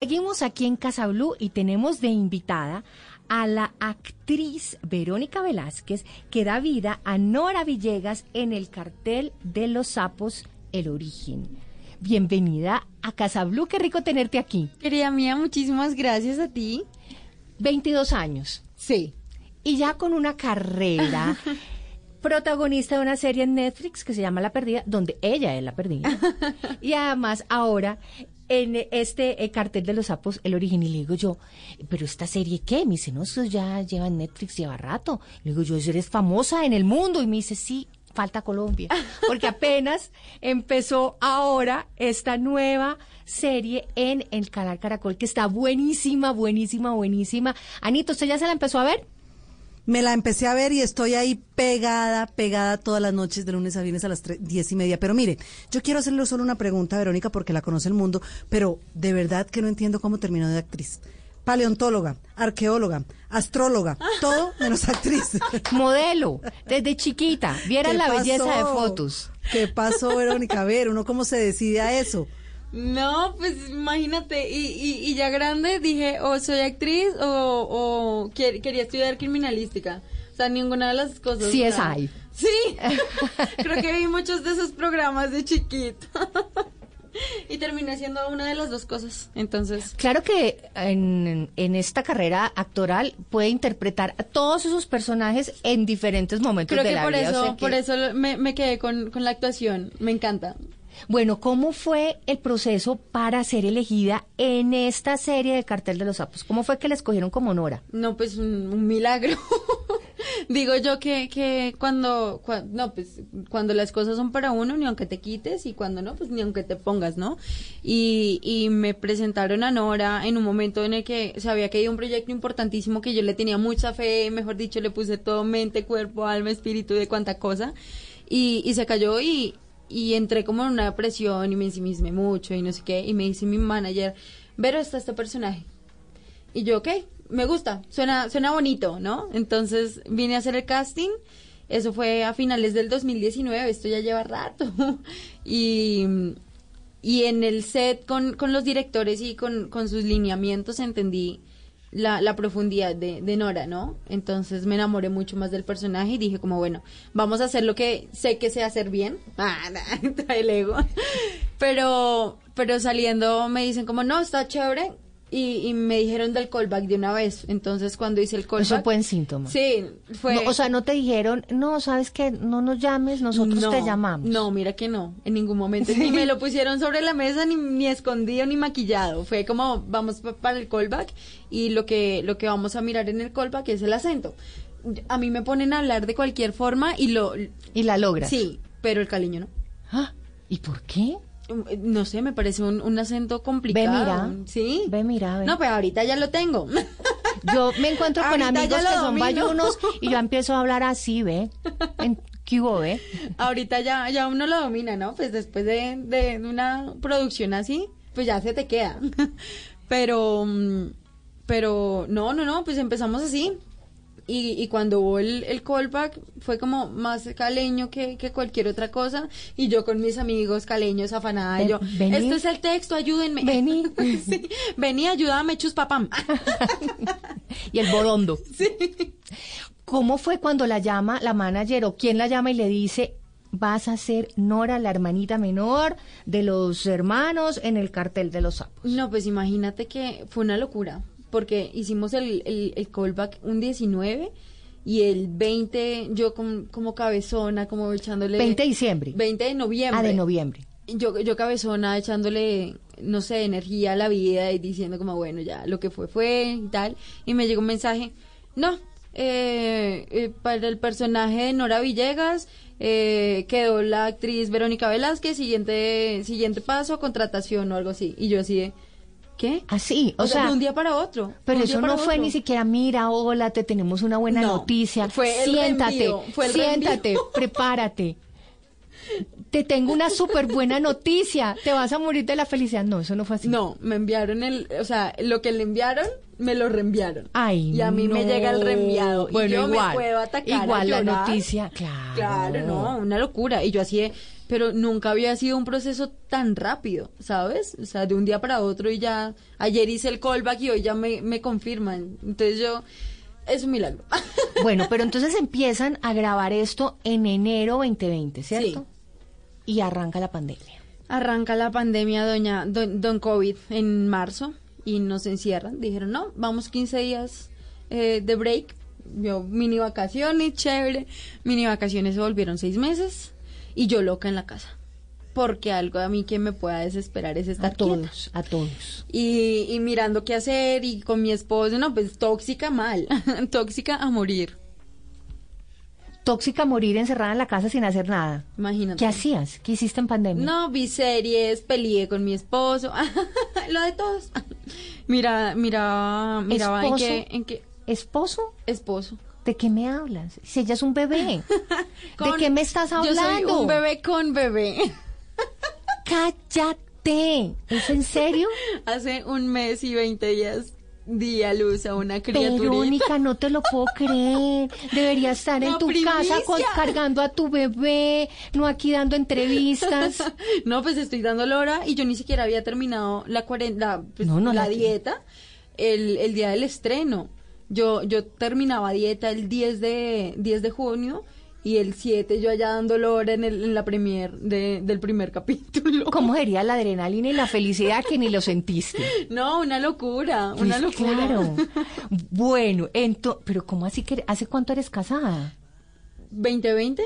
Seguimos aquí en Casa Blue y tenemos de invitada a la actriz Verónica Velázquez que da vida a Nora Villegas en el cartel de los sapos El Origen. Bienvenida a Casa Blue, qué rico tenerte aquí. Querida mía, muchísimas gracias a ti. 22 años. Sí. Y ya con una carrera protagonista de una serie en Netflix que se llama La Perdida, donde ella es la perdida. y además ahora en este eh, cartel de los sapos, el origen, y le digo yo, pero esta serie qué? Me dice, no, eso ya lleva en Netflix, lleva rato. Le digo yo, eres famosa en el mundo. Y me dice, sí, falta Colombia. Porque apenas empezó ahora esta nueva serie en el canal Caracol, que está buenísima, buenísima, buenísima. Anito, ¿usted ya se la empezó a ver? Me la empecé a ver y estoy ahí pegada, pegada todas las noches de lunes a viernes a las diez y media. Pero mire, yo quiero hacerle solo una pregunta, Verónica, porque la conoce el mundo, pero de verdad que no entiendo cómo terminó de actriz. Paleontóloga, arqueóloga, astróloga, todo menos actriz. Modelo, desde chiquita, vieran la belleza de fotos. ¿Qué pasó, Verónica? A ver, uno cómo se decide a eso. No, pues imagínate, y, y, ya grande dije, o soy actriz o, quería estudiar criminalística. O sea, ninguna de las cosas. Sí, es ahí. Sí, creo que vi muchos de esos programas de chiquito. y terminé siendo una de las dos cosas. Entonces. Claro que en, en, esta carrera actoral puede interpretar a todos esos personajes en diferentes momentos de la por vida. Eso, Por eso me, me quedé con, con la actuación. Me encanta. Bueno, ¿cómo fue el proceso para ser elegida en esta serie de Cartel de los Sapos? ¿Cómo fue que la escogieron como Nora? No, pues un, milagro. Digo yo que, que cuando, no, pues cuando las cosas son para uno, ni aunque te quites, y cuando no, pues ni aunque te pongas, ¿no? Y, y me presentaron a Nora en un momento en el que se había caído un proyecto importantísimo que yo le tenía mucha fe, mejor dicho, le puse todo mente, cuerpo, alma, espíritu, de cuánta cosa. Y, y se cayó y, y entré como en una depresión y me ensimismé mucho y no sé qué. Y me dice mi manager, Vero, está este personaje. Y yo, ok, me gusta, suena, suena bonito, ¿no? Entonces vine a hacer el casting. Eso fue a finales del 2019, esto ya lleva rato. y, y en el set con, con los directores y con, con sus lineamientos entendí la, la profundidad de, de, Nora, ¿no? Entonces me enamoré mucho más del personaje y dije como, bueno, vamos a hacer lo que sé que sé hacer bien. Ah, el ego. Pero, pero saliendo me dicen como, no, está chévere, y, me dijeron del callback de una vez. Entonces, cuando hice el callback. Eso fue en síntoma. Sí, fue. o sea, no te dijeron, no, sabes que no nos llames, nosotros te llamamos. No, mira que no, en ningún momento. Ni me lo pusieron sobre la mesa, ni, ni escondido, ni maquillado. Fue como, vamos para el callback y lo que, lo que vamos a mirar en el callback es el acento. A mí me ponen a hablar de cualquier forma y lo. Y la logras. Sí, pero el cariño no. ¿Ah? ¿Y por qué? No sé, me parece un, acento complicado. Ve, mira. ¿Sí? Ve, mira, ve. No, pero ahorita ya lo tengo. Yo me encuentro con amigos que son bayunos y yo empiezo a hablar así, ¿ve? En, ¿Qué ve? Ahorita ya, ya uno lo domina, ¿no? Pues después de, de una producción así, pues ya se te queda. Pero, mm, pero, no, no, no, pues empezamos así. Y, y cuando hubo el, el, callback fue como más caleño que, que, cualquier otra cosa. Y yo con mis amigos caleños afanada, yo, esto es el texto, ayúdenme. Vení. sí, vení, ayúdame, chuspapam. y el borondo. Sí. ¿Cómo fue cuando la llama la manager o quién la llama y le dice, vas a ser Nora, la hermanita menor de los hermanos en el cartel de los sapos? No, pues imagínate que fue una locura porque hicimos el, el, callback un 19 y el 20 yo como cabezona, como echándole... 20 de diciembre. 20 de noviembre. Ah, de noviembre. Yo, yo cabezona echándole, no sé, energía a la vida y diciendo como, bueno, ya lo que fue fue y tal. Y me llegó un mensaje, no, eh, eh, para el personaje de Nora Villegas eh, quedó la actriz Verónica Velázquez, siguiente, siguiente paso, contratación o algo así. Y yo así de ¿Qué? Así, o, sea, de un día para otro. Pero eso no fue ni siquiera, mira, hola, te tenemos una buena noticia. Fue el siéntate, siéntate, prepárate. Te tengo una súper buena noticia. Te vas a morir de la felicidad. No, eso no fue así. No, me enviaron el, o sea, lo que le enviaron me lo reenviaron. Ay, y a mí me no. llega el reenviado. Bueno, y yo igual, me puedo atacar. igual la noticia, claro. Claro, no, una locura. Y yo así, de- pero nunca había sido un proceso tan rápido, ¿sabes? O sea, de un día para otro y ya, ayer hice el callback y hoy ya me, me confirman. Entonces yo, es un milagro. Bueno, pero entonces empiezan a grabar esto en enero 2020, ¿cierto? Y arranca la pandemia. Arranca la pandemia, doña, don, don COVID, en marzo y nos encierran. Dijeron, no, vamos 15 días eh, de break. Yo, mini vacaciones, chévere. Mini vacaciones se volvieron seis meses y yo loca en la casa. Porque algo a mí que me pueda desesperar es estar A todos, a todos. Y, y mirando qué hacer y con mi esposo, no, pues tóxica mal, tóxica a morir. Tóxica morir encerrada en la casa sin hacer nada. Imagínate. ¿Qué hacías? ¿Qué hiciste en pandemia? No, vi series, peleé con mi esposo, lo de todos. Mira, mira, miraba en qué, en qué ¿Esposo? esposo. ¿De qué me hablas? Si ella es un bebé. ¿De qué me estás hablando? Yo soy un bebé con bebé. Cállate. ¿Es en serio? Hace un mes y 20 días di a luz a una criaturita. Verónica, no te lo puedo creer. Deberías estar en tu casa cargando a tu bebé, no aquí dando entrevistas. No, pues estoy dando la hora y yo ni siquiera había terminado la cuarenta, pues, No, no, la la- dieta el, el día del estreno. Yo, yo terminaba dieta el 10 de, 10 de junio y el 7 yo allá dando hora en, el, en la premier de, del primer capítulo. ¿Cómo sería la adrenalina y la felicidad que ni lo sentiste? No, una locura, una Pues locura. Claro. Bueno, ento- pero ¿cómo así que hace cuánto eres casada? ¿2020?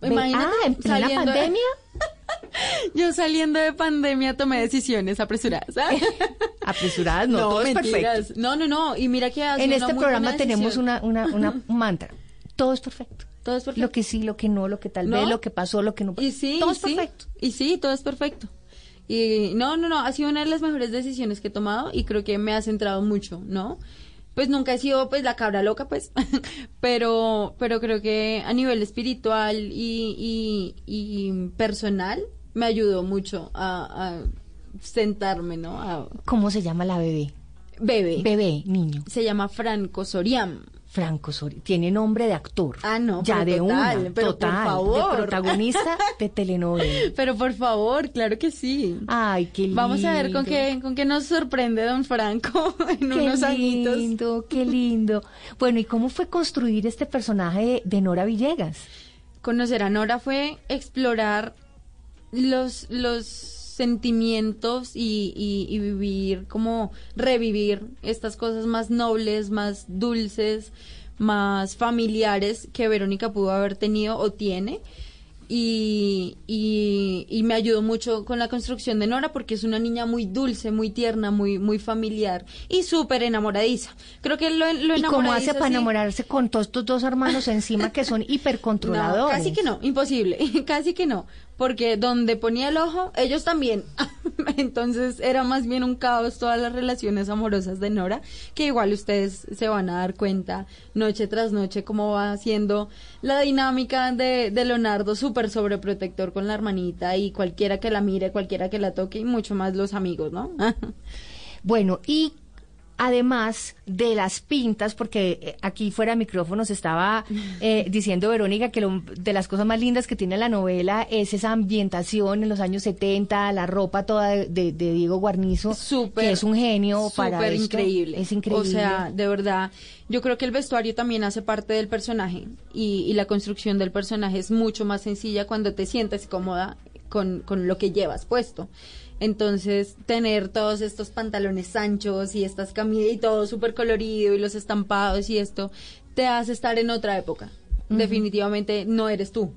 Ve- Imagínate. ah, en plena de- pandemia. yo saliendo de pandemia tomé decisiones apresuradas. Apresuradas, no, todo es perfecto. No, no, no. Y mira que ha sido En una este programa tenemos una, una, una un mantra. Todo es perfecto. Todo es perfecto. Lo que sí, lo que no, lo que tal ¿No? vez, lo que pasó, lo que no pasó. Y sí, todo y es sí, perfecto. Y sí, todo es perfecto. Y no, no, no, ha sido una de las mejores decisiones que he tomado y creo que me ha centrado mucho, ¿no? Pues nunca he sido pues la cabra loca, pues, pero, pero creo que a nivel espiritual y, y, y personal me ayudó mucho a, a sentarme, ¿no? A, ¿Cómo se llama la bebé? bebé. Bebé, niño. Se llama Franco Soriam. Franco Sori. Tiene nombre de actor. Ah, no, Ya de total, una. pero por total. favor. De protagonista de telenovela. Pero por favor, claro que sí. Ay, qué lindo. Vamos a ver con qué, con qué nos sorprende don Franco en Qué unos añitos. lindo, qué lindo. Bueno, ¿y cómo fue construir este personaje de, de Nora Villegas? Conocer a Nora fue explorar los, los sentimientos y, y- y vivir, como revivir estas cosas más nobles, más dulces, más familiares que Verónica pudo haber tenido o tiene. Y, y, y me ayudó mucho con la construcción de Nora porque es una niña muy dulce, muy tierna, muy, muy familiar y súper enamoradiza. Creo que lo, lo ¿Y cómo hace para sí. enamorarse con todos estos dos hermanos encima que son hipercontroladores? No, casi que no, imposible, casi que no, porque donde ponía el ojo, ellos también. Entonces era más bien un caos todas las relaciones amorosas de Nora, que igual ustedes se van a dar cuenta noche tras noche cómo va siendo la dinámica de, de Leonardo, súper sobreprotector con la hermanita y cualquiera que la mire, cualquiera que la toque y mucho más los amigos, ¿no? Bueno, y además de las pintas, porque eh, aquí fuera de micrófonos estaba eh, diciendo Verónica que lo- de las cosas más lindas que tiene la novela es esa ambientación en los años 70, la ropa toda de, de- de Diego Guarnizo, Súper. que es un genio para esto. increíble. Es increíble. O sea, de verdad, yo creo que el vestuario también hace parte del personaje y, y la construcción del personaje es mucho más sencilla cuando te sientes cómoda con, con lo que llevas puesto. Entonces, tener todos estos pantalones anchos y estas camisas y todo súper colorido y los estampados y esto, te hace estar en otra época. Definitivamente no eres tú.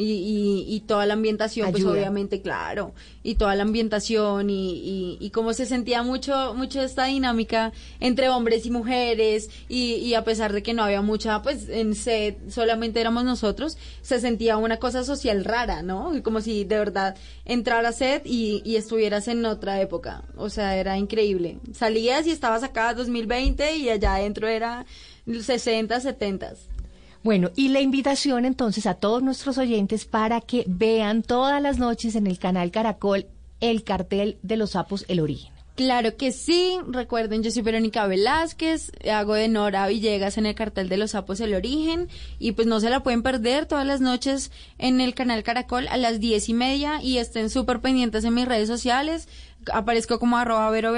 Y, y, y toda la ambientación, pues obviamente, claro, y toda la ambientación y, y, y cómo se sentía mucho, mucho esta dinámica entre hombres y mujeres y, y a pesar de que no había mucha, pues en set solamente éramos nosotros, se sentía una cosa social rara, ¿no? Como si de verdad entrara a set y, y estuvieras en otra época, o sea, era increíble. Salías y estabas acá 2020 y allá adentro era 60, 70. Bueno, y la invitación entonces a todos nuestros oyentes para que vean todas las noches en el canal Caracol el cartel de los sapos El Origen. Claro que sí. Recuerden, yo soy Verónica Velázquez, hago de Nora Villegas en el cartel de los sapos El Origen y pues no se la pueden perder todas las noches en el canal Caracol a las diez y media y estén súper pendientes en mis redes sociales. Aparezco como arroba Vero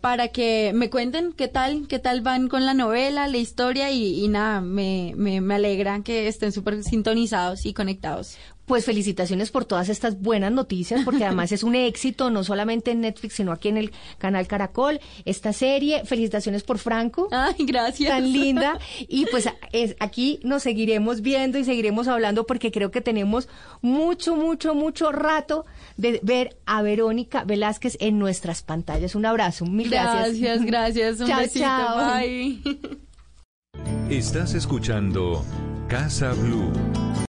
para que me cuenten qué tal, qué tal van con la novela, la historia y, y nada, me, me, me alegra que estén súper sintonizados y conectados. Pues felicitaciones por todas estas buenas noticias, porque además es un éxito, no solamente en Netflix, sino aquí en el canal Caracol, esta serie. Felicitaciones por Franco. Ay, gracias. Tan linda. Y pues es, aquí nos seguiremos viendo y seguiremos hablando porque creo que tenemos mucho, mucho, mucho rato de ver a Verónica Velázquez en nuestras pantallas. Un abrazo, mil gracias. Gracias, gracias. Un Chao, besito. chao. Bye. Estás escuchando Casa Blue.